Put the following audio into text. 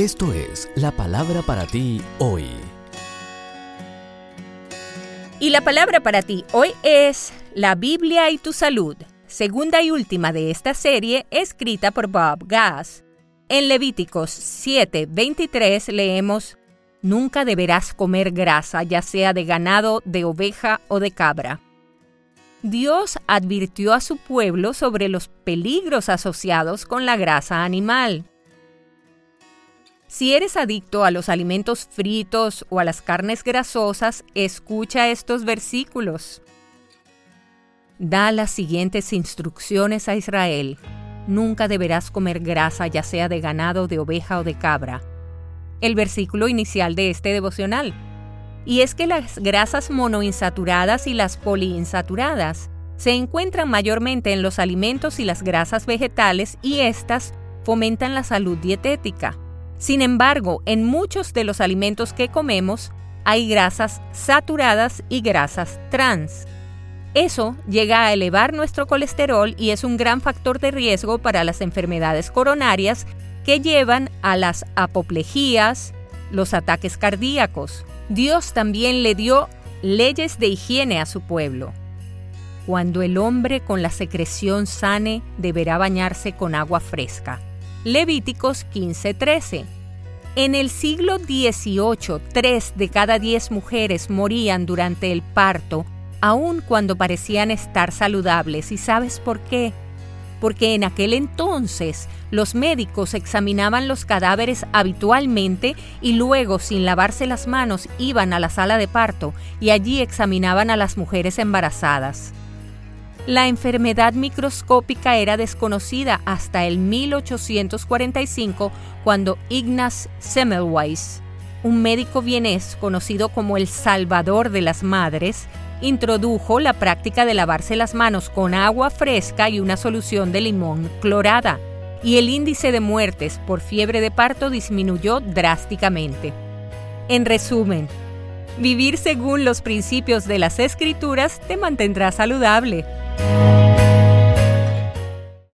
Esto es la palabra para ti hoy. Y la palabra para ti hoy es La Biblia y tu salud, segunda y última de esta serie escrita por Bob Gass. En Levíticos 7:23 leemos, Nunca deberás comer grasa, ya sea de ganado, de oveja o de cabra. Dios advirtió a su pueblo sobre los peligros asociados con la grasa animal. Si eres adicto a los alimentos fritos o a las carnes grasosas, escucha estos versículos. Da las siguientes instrucciones a Israel. Nunca deberás comer grasa, ya sea de ganado, de oveja o de cabra. El versículo inicial de este devocional y es que las grasas monoinsaturadas y las poliinsaturadas se encuentran mayormente en los alimentos y las grasas vegetales y estas fomentan la salud dietética. Sin embargo, en muchos de los alimentos que comemos hay grasas saturadas y grasas trans. Eso llega a elevar nuestro colesterol y es un gran factor de riesgo para las enfermedades coronarias que llevan a las apoplejías, los ataques cardíacos, Dios también le dio leyes de higiene a su pueblo. Cuando el hombre con la secreción sane deberá bañarse con agua fresca. Levíticos 15:13. En el siglo XVIII, tres de cada diez mujeres morían durante el parto, aun cuando parecían estar saludables. ¿Y sabes por qué? porque en aquel entonces los médicos examinaban los cadáveres habitualmente y luego, sin lavarse las manos, iban a la sala de parto y allí examinaban a las mujeres embarazadas. La enfermedad microscópica era desconocida hasta el 1845 cuando Ignaz Semmelweis, un médico vienés conocido como el Salvador de las Madres, introdujo la práctica de lavarse las manos con agua fresca y una solución de limón clorada, y el índice de muertes por fiebre de parto disminuyó drásticamente. En resumen, vivir según los principios de las escrituras te mantendrá saludable. Bye.